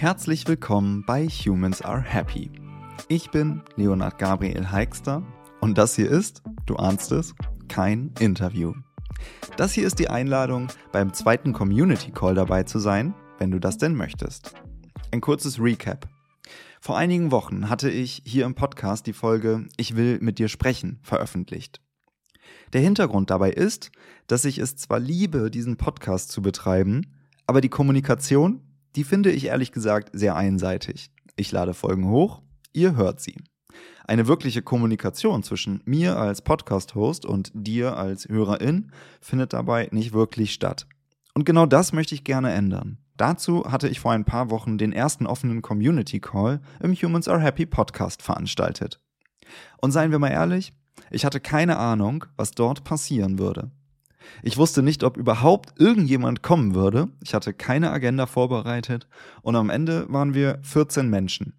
Herzlich willkommen bei Humans Are Happy. Ich bin Leonard Gabriel Heikster und das hier ist, du ahnst es, kein Interview. Das hier ist die Einladung, beim zweiten Community Call dabei zu sein, wenn du das denn möchtest. Ein kurzes Recap. Vor einigen Wochen hatte ich hier im Podcast die Folge Ich will mit dir sprechen veröffentlicht. Der Hintergrund dabei ist, dass ich es zwar liebe, diesen Podcast zu betreiben, aber die Kommunikation die finde ich ehrlich gesagt sehr einseitig. Ich lade Folgen hoch, ihr hört sie. Eine wirkliche Kommunikation zwischen mir als Podcast-Host und dir als Hörerin findet dabei nicht wirklich statt. Und genau das möchte ich gerne ändern. Dazu hatte ich vor ein paar Wochen den ersten offenen Community Call im Humans Are Happy Podcast veranstaltet. Und seien wir mal ehrlich, ich hatte keine Ahnung, was dort passieren würde. Ich wusste nicht, ob überhaupt irgendjemand kommen würde. Ich hatte keine Agenda vorbereitet und am Ende waren wir 14 Menschen.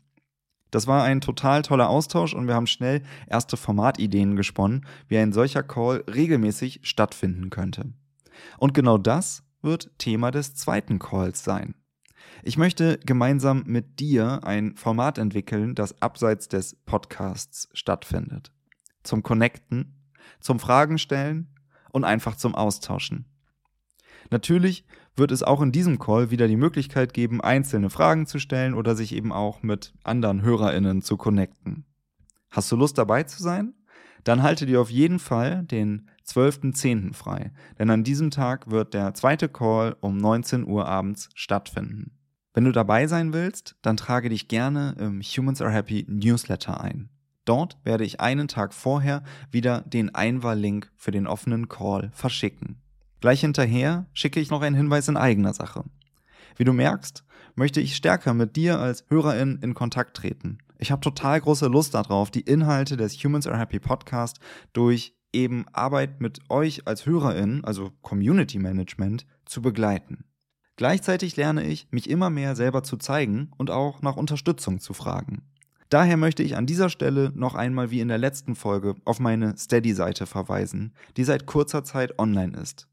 Das war ein total toller Austausch und wir haben schnell erste Formatideen gesponnen, wie ein solcher Call regelmäßig stattfinden könnte. Und genau das wird Thema des zweiten Calls sein. Ich möchte gemeinsam mit dir ein Format entwickeln, das abseits des Podcasts stattfindet. Zum Connecten, zum Fragen stellen und einfach zum Austauschen. Natürlich wird es auch in diesem Call wieder die Möglichkeit geben, einzelne Fragen zu stellen oder sich eben auch mit anderen HörerInnen zu connecten. Hast du Lust dabei zu sein? Dann halte dir auf jeden Fall den 12.10. frei, denn an diesem Tag wird der zweite Call um 19 Uhr abends stattfinden. Wenn du dabei sein willst, dann trage dich gerne im Humans Are Happy Newsletter ein. Dort werde ich einen Tag vorher wieder den Einwahllink für den offenen Call verschicken. Gleich hinterher schicke ich noch einen Hinweis in eigener Sache. Wie du merkst, möchte ich stärker mit dir als Hörerin in Kontakt treten. Ich habe total große Lust darauf, die Inhalte des Humans Are Happy Podcast durch eben Arbeit mit euch als Hörerin, also Community Management, zu begleiten. Gleichzeitig lerne ich, mich immer mehr selber zu zeigen und auch nach Unterstützung zu fragen. Daher möchte ich an dieser Stelle noch einmal wie in der letzten Folge auf meine Steady-Seite verweisen, die seit kurzer Zeit online ist.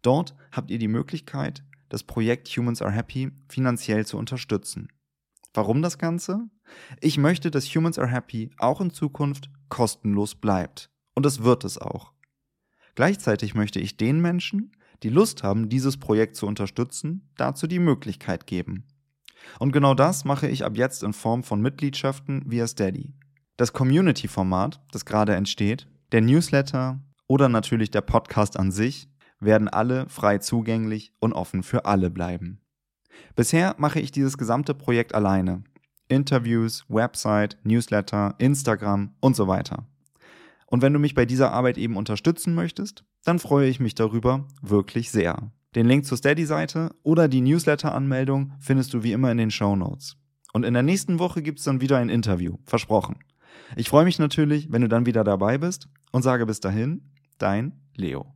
Dort habt ihr die Möglichkeit, das Projekt Humans Are Happy finanziell zu unterstützen. Warum das Ganze? Ich möchte, dass Humans Are Happy auch in Zukunft kostenlos bleibt. Und es wird es auch. Gleichzeitig möchte ich den Menschen, die Lust haben, dieses Projekt zu unterstützen, dazu die Möglichkeit geben. Und genau das mache ich ab jetzt in Form von Mitgliedschaften via Steady. Das Community-Format, das gerade entsteht, der Newsletter oder natürlich der Podcast an sich werden alle frei zugänglich und offen für alle bleiben. Bisher mache ich dieses gesamte Projekt alleine. Interviews, Website, Newsletter, Instagram und so weiter. Und wenn du mich bei dieser Arbeit eben unterstützen möchtest, dann freue ich mich darüber wirklich sehr. Den Link zur Steady-Seite oder die Newsletter-Anmeldung findest du wie immer in den Show Notes. Und in der nächsten Woche gibt es dann wieder ein Interview, versprochen. Ich freue mich natürlich, wenn du dann wieder dabei bist und sage bis dahin, dein Leo.